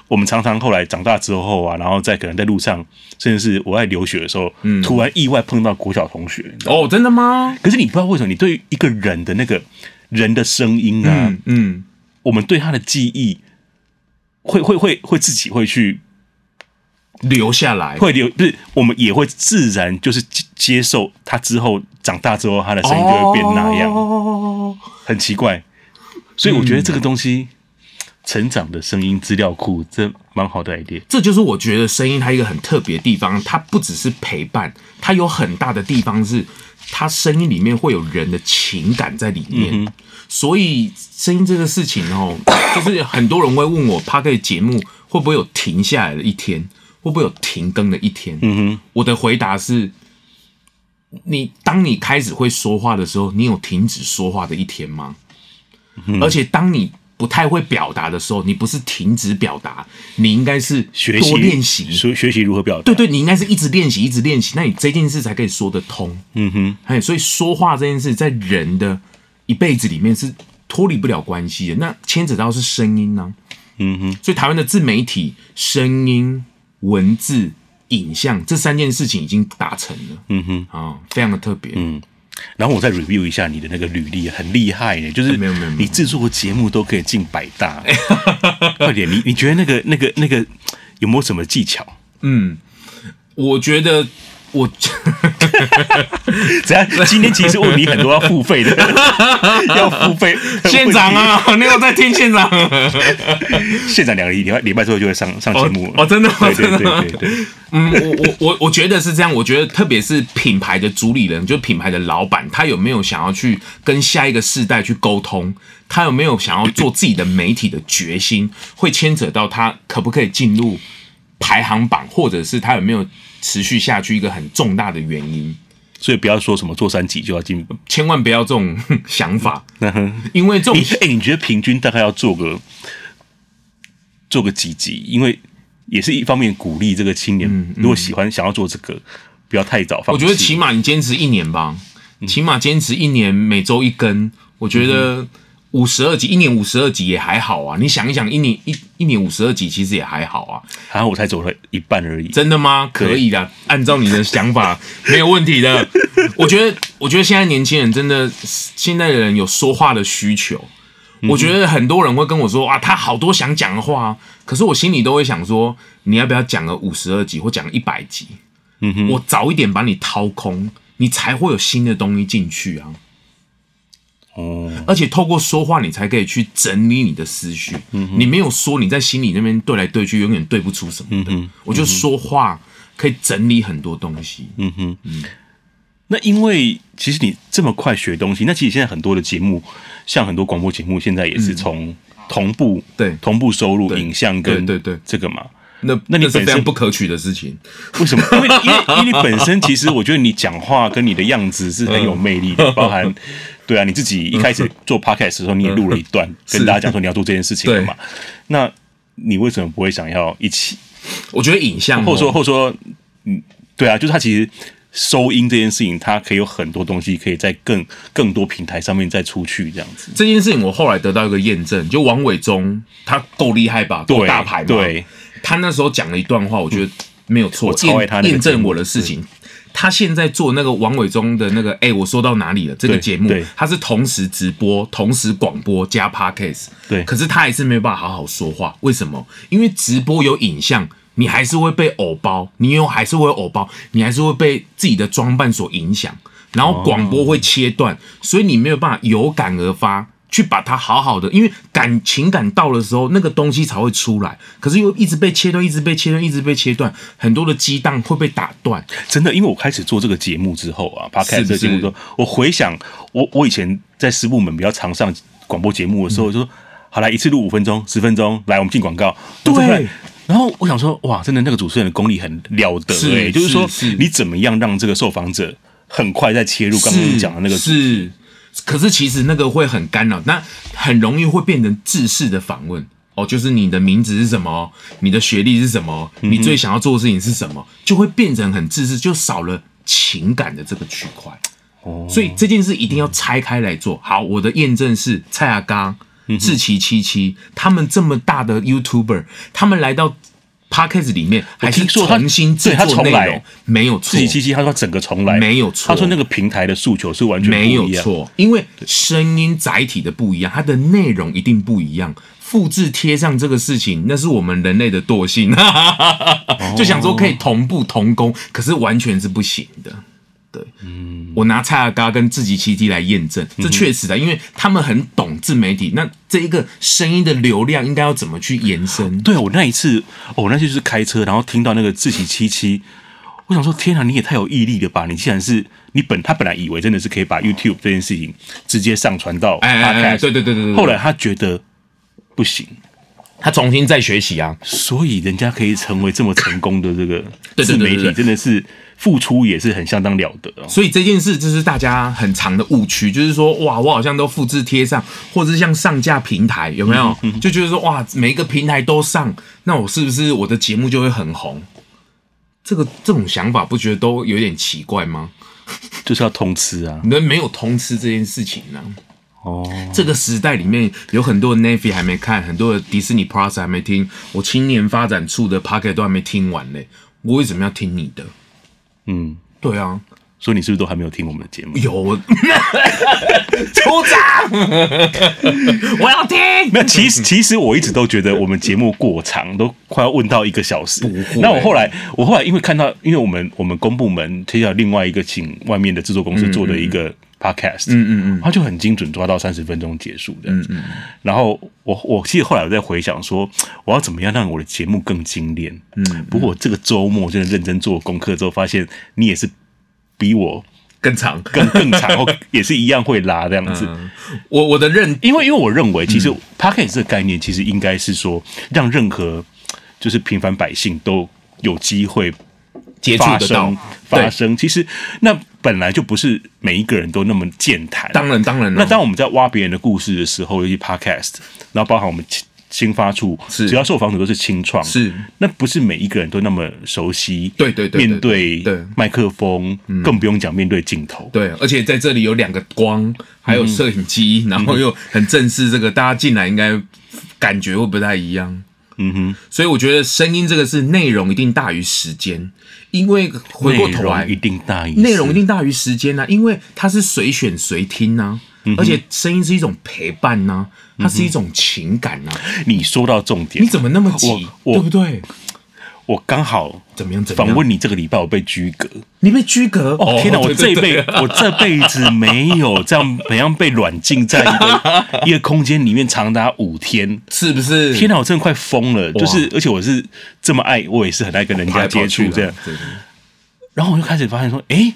我们常常后来长大之后啊，然后在可能在路上，甚至是我在留学的时候，嗯、突然意外碰到国小同学，哦，真的吗？可是你不知道为什么，你对于一个人的那个人的声音啊，嗯，嗯我们对他的记忆会会会会自己会去。留下来会留，不是我们也会自然就是接受他之后长大之后他的声音就会变那样，哦、很奇怪。所以我觉得这个东西，嗯、成长的声音资料库，这蛮好的 idea。这就是我觉得声音它一个很特别的地方，它不只是陪伴，它有很大的地方是它声音里面会有人的情感在里面。嗯、所以声音这个事情哦，就是很多人会问我，Podcast 节目会不会有停下来的一天？会不会有停更的一天？嗯哼，我的回答是：你当你开始会说话的时候，你有停止说话的一天吗？嗯、而且当你不太会表达的时候，你不是停止表达，你应该是学习多练习，学学习如何表达。对对，你应该是一直练习，一直练习，那你这件事才可以说得通。嗯哼，哎，所以说话这件事在人的一辈子里面是脱离不了关系的。那牵扯到是声音呢、啊？嗯哼，所以台湾的自媒体、声音、文字、影像这三件事情已经达成了。嗯哼，啊、哦，非常的特别。嗯。然后我再 review 一下你的那个履历，很厉害呢，就是没有没有你制作的节目都可以进百大。快点，你你觉得那个那个那个有没有什么技巧？嗯，我觉得。我 怎样？今天其实问你很多要付费的，要付费。县长啊，你有在听县长？县长两个礼拜礼拜之后就会上上节目哦。哦，真的吗？对对对。嗯，我我我我觉得是这样。我觉得特别是品牌的主理人，就是品牌的老板，他有没有想要去跟下一个世代去沟通？他有没有想要做自己的媒体的决心？会牵扯到他可不可以进入排行榜，或者是他有没有？持续下去一个很重大的原因，所以不要说什么做三级就要进，千万不要这种想法。因为这种，哎、欸，你觉得平均大概要做个做个几级？因为也是一方面鼓励这个青年，嗯嗯、如果喜欢想要做这个，不要太早放弃。我觉得起码你坚持一年吧，起码坚持一年，每周一更。我觉得。五十二集，一年五十二集也还好啊。你想一想，一年一一年五十二集，其实也还好啊。然后我才走了一半而已。真的吗？可以的，按照你的想法 没有问题的。我觉得，我觉得现在年轻人真的，现在的人有说话的需求。我觉得很多人会跟我说啊，他好多想讲的话，可是我心里都会想说，你要不要讲个五十二集或讲个一百集？嗯哼，我早一点把你掏空，你才会有新的东西进去啊。哦，而且透过说话，你才可以去整理你的思绪。嗯，你没有说，你在心里那边对来对去，永远对不出什么的。嗯，我觉得说话可以整理很多东西。嗯哼，嗯。那因为其实你这么快学东西，那其实现在很多的节目，像很多广播节目，现在也是从同步对同步收入影像跟对对这个嘛。那那你本身不可取的事情，为什么？因为因为因为你本身 其实我觉得你讲话跟你的样子是很有魅力的，包含。对啊，你自己一开始做 podcast 的时候，你也录了一段，跟大家讲说你要做这件事情的嘛。那你为什么不会想要一起？我觉得影像，或者说或者说，嗯，对啊，就是他其实收音这件事情，它可以有很多东西可以在更更多平台上面再出去这样子。这件事情我后来得到一个验证，就王伟忠他够厉害吧？够大牌嘛？对，他那时候讲了一段话，我觉得没有错，验验证我的事情。他现在做那个王伟忠的那个，哎、欸，我说到哪里了？这个节目，他是同时直播、同时广播加 podcast，对。可是他还是没有办法好好说话，为什么？因为直播有影像，你还是会被偶包，你又还是会偶包，你还是会被自己的装扮所影响，然后广播会切断，所以你没有办法有感而发。去把它好好的，因为感情感到的时候，那个东西才会出来。可是又一直被切断，一直被切断，一直被切断，很多的激荡会被打断。真的，因为我开始做这个节目之后啊，Podcast 这个节目之后，我回想我我以前在师部门比较常上广播节目的时候，嗯、就说好来一次录五分钟、十分钟，来我们进广告。对。然后我想说，哇，真的那个主持人的功力很了得诶、欸，就是说你怎么样让这个受访者很快再切入刚刚你讲的那个是。可是其实那个会很干扰，那很容易会变成制式的访问哦，就是你的名字是什么，你的学历是什么，你最想要做的事情是什么，就会变成很制式，就少了情感的这个区块。哦，所以这件事一定要拆开来做。好，我的验证是蔡阿刚、志奇七七他们这么大的 YouTuber，他们来到。Podcast 里面还是重新制作内容，没有错。自己七七他说整个重来，没有错。他说那个平台的诉求是完全没有错。因为声音载体的不一样，它的内容一定不一样。复制贴上这个事情，那是我们人类的惰性，就想说可以同步同工，可是完全是不行的。对，嗯，我拿蔡阿嘎跟自己七七来验证，这确实的，因为他们很懂自媒体。那这一个声音的流量应该要怎么去延伸？对，我那一次，我、哦、那次就是开车，然后听到那个自己七七，我想说，天啊，你也太有毅力了吧！你既然是你本他本来以为真的是可以把 YouTube 这件事情直接上传到 Podcast，哎哎哎，对对对对对，后来他觉得不行，他重新再学习啊，所以人家可以成为这么成功的这个 自媒体，真的是付出也是很相当了得哦。所以这件事就是大家很长的误区，就是说哇，我好像都复制贴上，或者是像上架平台有没有？就觉得说哇，每一个平台都上，那我是不是我的节目就会很红？这个这种想法不觉得都有点奇怪吗？就是要通吃啊！人没有通吃这件事情呢、啊。哦，这个时代里面有很多的 Navy 还没看，很多的 Disney Plus 还没听，我青年发展处的 Pocket 都还没听完呢，我为什么要听你的？嗯，对啊，所以你是不是都还没有听我们的节目？有，处 长，我要听。没有，其实其实我一直都觉得我们节目过长，都快要问到一个小时。那我后来，我后来因为看到，因为我们我们公部门推到另外一个请外面的制作公司做的一个。Podcast，嗯嗯嗯，他就很精准抓到三十分钟结束的，嗯嗯。然后我我其实后来我在回想说，我要怎么样让我的节目更精炼，嗯。不过这个周末真的认真做功课之后，发现你也是比我更长，更更长，也是一样会拉这样子。我我的认，因为因为我认为，其实 Podcast 这个概念其实应该是说，让任何就是平凡百姓都有机会。接触得到发生，其实那本来就不是每一个人都那么健谈。当然，当然。那当我们在挖别人的故事的时候，尤其 Podcast，然后包含我们新发处，只要受访者都是清创，是那不是每一个人都那么熟悉。对对对，面对麦克风，更不用讲面对镜头。对，而且在这里有两个光，还有摄影机，然后又很正式，这个大家进来应该感觉会不太一样。嗯哼，所以我觉得声音这个是内容一定大于时间。因为回过头来，一定大于内容一定大于时间呐、啊，因为它是随选随听呐、啊，嗯、而且声音是一种陪伴呐、啊，它是一种情感呐、啊。你说到重点，你怎么那么急？对不对？我刚好怎么样？访问你这个礼拜，我被拘隔。你被拘隔？哦天哪！我这辈我这辈子没有这样，怎样被软禁在一个 一个空间里面长达五天，是不是？天哪！我真的快疯了。就是，而且我是这么爱，我也是很爱跟人家接触这样。然后我就开始发现说，哎。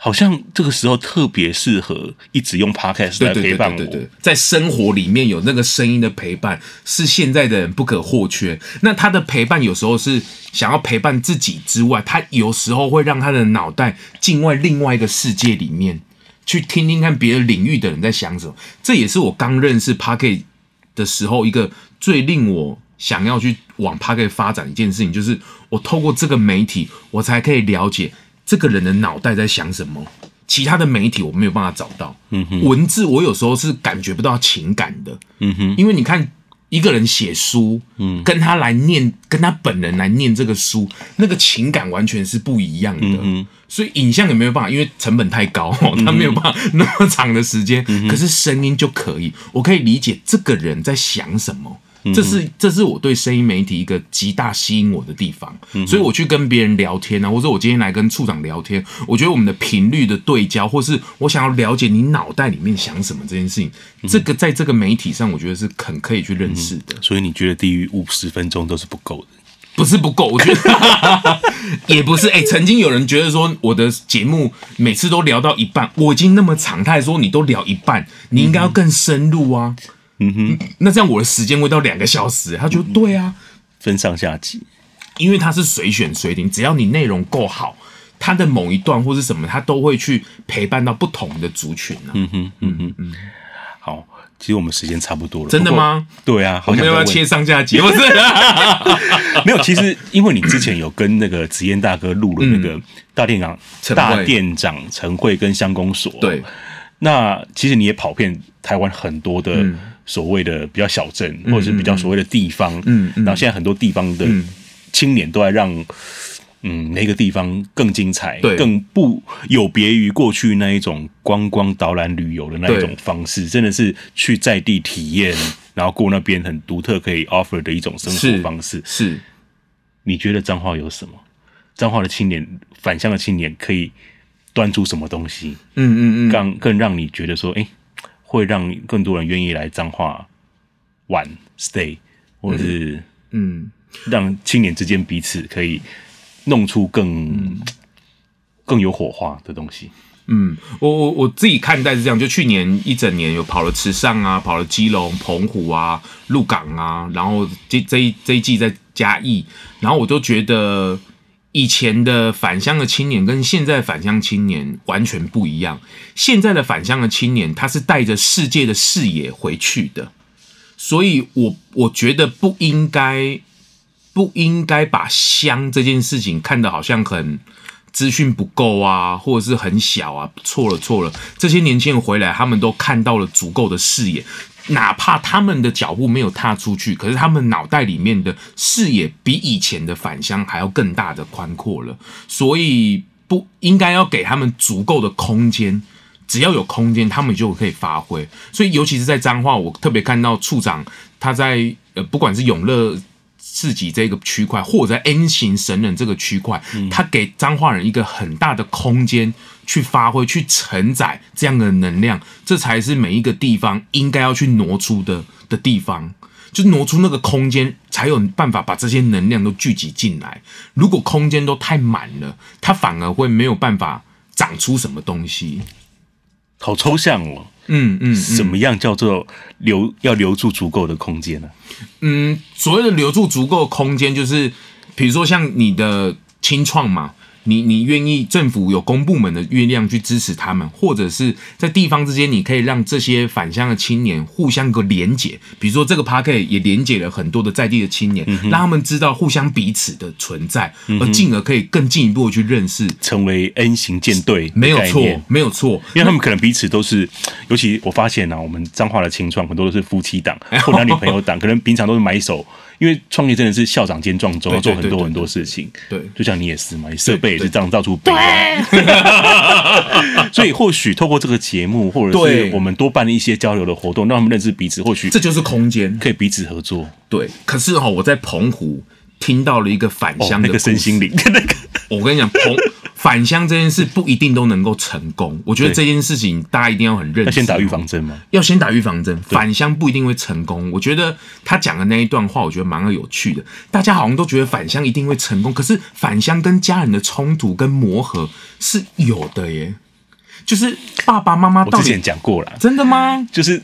好像这个时候特别适合一直用 Podcast 来陪伴我。对对对对对，在生活里面有那个声音的陪伴，是现在的人不可或缺。那他的陪伴有时候是想要陪伴自己之外，他有时候会让他的脑袋进外另外一个世界里面，去听听看别的领域的人在想什么。这也是我刚认识 Podcast 的时候一个最令我想要去往 Podcast 发展的一件事情，就是我透过这个媒体，我才可以了解。这个人的脑袋在想什么？其他的媒体我没有办法找到。嗯哼，文字我有时候是感觉不到情感的。嗯哼，因为你看一个人写书，嗯，跟他来念，跟他本人来念这个书，那个情感完全是不一样的。嗯哼，所以影像也没有办法，因为成本太高，他没有办法 那么长的时间。可是声音就可以，我可以理解这个人在想什么。这是这是我对声音媒体一个极大吸引我的地方，所以我去跟别人聊天啊，或者我今天来跟处长聊天，我觉得我们的频率的对焦，或是我想要了解你脑袋里面想什么这件事情，这个在这个媒体上，我觉得是很可以去认识的。所以你觉得低于五十分钟都是不够的？不是不够，我觉得 也不是。哎，曾经有人觉得说我的节目每次都聊到一半，我已经那么长，他还说你都聊一半，你应该要更深入啊。嗯哼，那这样我的时间会到两个小时？他就对啊，分上下集，因为他是随选随听，只要你内容够好，他的某一段或是什么，他都会去陪伴到不同的族群呢。嗯哼，嗯哼，嗯，好，其实我们时间差不多了。真的吗？对啊，好像要不要切上下集？不是，没有。其实因为你之前有跟那个紫嫣大哥录了那个大店长、大店长陈慧跟乡公所，对，那其实你也跑遍台湾很多的。所谓的比较小镇，或者是比较所谓的地方，嗯，然后现在很多地方的青年都在让，嗯，那个地方更精彩，对，更不有别于过去那一种观光导览旅游的那一种方式，真的是去在地体验，然后过那边很独特可以 offer 的一种生活方式。是，你觉得彰化有什么？彰化的青年，返乡的青年可以端出什么东西？嗯嗯嗯，更更让你觉得说，哎。会让更多人愿意来彰化玩 stay，或者是嗯，让青年之间彼此可以弄出更、嗯、更有火花的东西。嗯，我我我自己看待是这样，就去年一整年有跑了池上啊，跑了基隆、澎湖啊、鹿港啊，然后这这一这一季在嘉义，然后我都觉得以前的返乡的青年跟现在返乡青年完全不一样。现在的返乡的青年，他是带着世界的视野回去的，所以我我觉得不应该不应该把乡这件事情看得好像很。资讯不够啊，或者是很小啊，错了错了。这些年轻人回来，他们都看到了足够的视野，哪怕他们的脚步没有踏出去，可是他们脑袋里面的视野比以前的返乡还要更大的宽阔了。所以不应该要给他们足够的空间，只要有空间，他们就可以发挥。所以尤其是在彰化，我特别看到处长他在呃，不管是永乐。自己这个区块，或者 N 型神人这个区块，他给彰化人一个很大的空间去发挥、去承载这样的能量，这才是每一个地方应该要去挪出的的地方，就挪出那个空间，才有办法把这些能量都聚集进来。如果空间都太满了，它反而会没有办法长出什么东西。好抽象哦。嗯嗯，什么样叫做留要留住足够的空间呢？嗯，所谓的留住足够的空间，就是比如说像你的清创嘛。你你愿意政府有公部门的月亮去支持他们，或者是在地方之间，你可以让这些返乡的青年互相个连结。比如说这个 Podcast 也连结了很多的在地的青年，嗯、让他们知道互相彼此的存在，嗯、而进而可以更进一步的去认识，成为 N 型舰队。没有错，没有错，因为他们可能彼此都是，尤其我发现呢、啊，我们彰化的青创很多都是夫妻档或男女朋友档，可能平常都是买手。因为创业真的是校长兼撞钟，要做很多很多事情。对，就像你也是嘛，你设备也是这样到处背。所以或许透过这个节目，或者是我们多办一些交流的活动，让他们认识彼此。或许这就是空间，可以彼此合作。对，可是哈、哦，我在澎湖听到了一个返乡的、哦、那个身心灵 那个，我跟你讲，澎。返乡这件事不一定都能够成功，我觉得这件事情大家一定要很认真。要先打预防针吗？要先打预防针。返乡不一定会成功。我觉得他讲的那一段话，我觉得蛮有趣的。大家好像都觉得返乡一定会成功，可是返乡跟家人的冲突跟磨合是有的耶。就是爸爸妈妈，我之前讲过了，真的吗？就是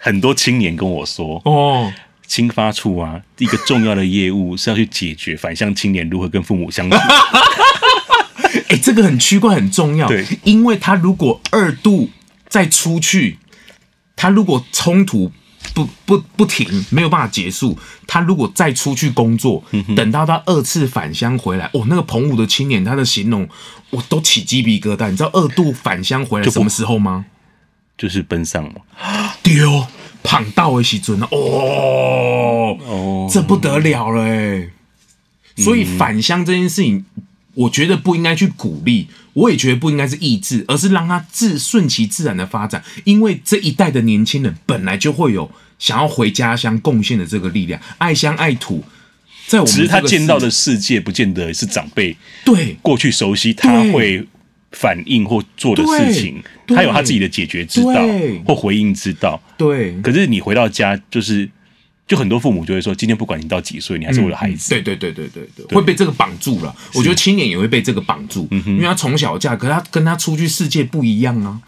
很多青年跟我说，哦，青发处啊，一个重要的业务是要去解决返乡青年如何跟父母相处。哎、欸，这个很奇怪，很重要。对，因为他如果二度再出去，他如果冲突不不不停，没有办法结束，他如果再出去工作，嗯、等到他二次返乡回来，哦，那个澎湖的青年，他的形容我都起鸡皮疙瘩。你知道二度返乡回来什么时候吗？就，就是奔丧嘛。丢胖到的时阵哦哦，这不得了了哎。所以返乡这件事情。我觉得不应该去鼓励，我也觉得不应该是抑制，而是让他自顺其自然的发展。因为这一代的年轻人本来就会有想要回家乡贡献的这个力量，爱乡爱土。在我们只是他见到的世界，不见得是长辈对过去熟悉，他会反应或做的事情，他有他自己的解决之道或回应之道。对，可是你回到家就是。就很多父母就会说，今天不管你到几岁，你还是我的孩子。嗯、对对对对对对，会被这个绑住了。我觉得青年也会被这个绑住，因为他从小嫁，可是他跟他出去世界不一样啊。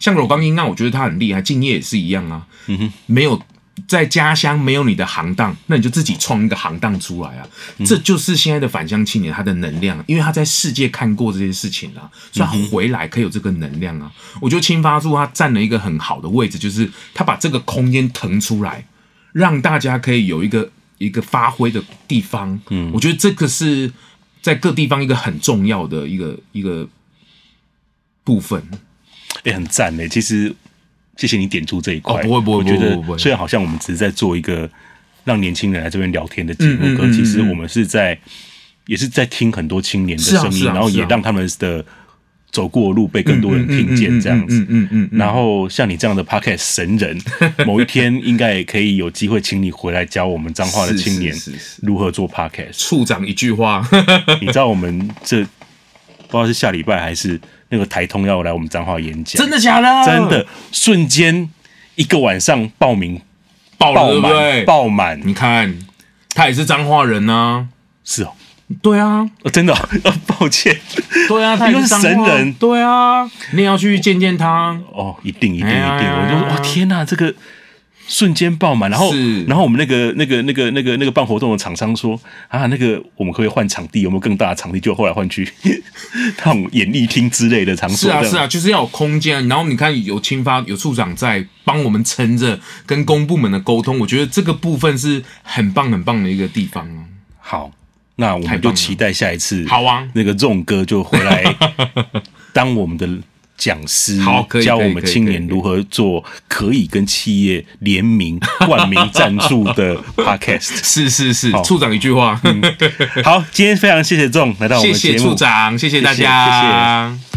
像罗刚英那，我觉得他很厉害，敬业也是一样啊。嗯哼，没有在家乡没有你的行当，那你就自己创一个行当出来啊。嗯、这就是现在的返乡青年他的能量，因为他在世界看过这些事情了，所以他回来可以有这个能量啊。我觉得青发处他占了一个很好的位置，就是他把这个空间腾出来。让大家可以有一个一个发挥的地方，嗯，我觉得这个是在各地方一个很重要的一个一个部分，也、欸、很赞嘞。其实谢谢你点出这一块，哦，不会不会，我觉得虽然好像我们只是在做一个让年轻人来这边聊天的节目，可其实我们是在也是在听很多青年的声音，然后也让他们的。走过的路被更多人听见，这样子。嗯嗯嗯。然后像你这样的 podcast 神人，某一天应该也可以有机会请你回来教我们彰化的青年如何做 podcast。处长一句话，你知道我们这不知道是下礼拜还是那个台通要来我们彰化演讲？真的假的？真的，瞬间一个晚上报名爆满，爆满。你看，他也是彰化人啊。是哦。对啊，哦、真的、哦，抱歉。对啊，他也是神人。对啊，你也要去见见他。哦，一定，一定，一定。我就说，哇，天哪，这个。瞬间爆满，然后，然后我们那个、那个、那个、那个、那个办活动的厂商说啊，那个我们可以换场地，有没有更大的场地？就后来换去 那种演艺厅之类的场所。是啊，是啊，就是要有空间。然后你看，有青发有处长在帮我们撑着跟公部门的沟通，我觉得这个部分是很棒很棒的一个地方。好，那我们就期待下一次。好啊，那个 ZONG 哥就回来 当我们的。讲师好，教我们青年如何做可以跟企业联名 冠名赞助的 podcast。是是是，处长一句话。嗯、好，今天非常谢谢 ZONG 来到我们节目，谢谢处长，谢谢大家。谢谢谢谢。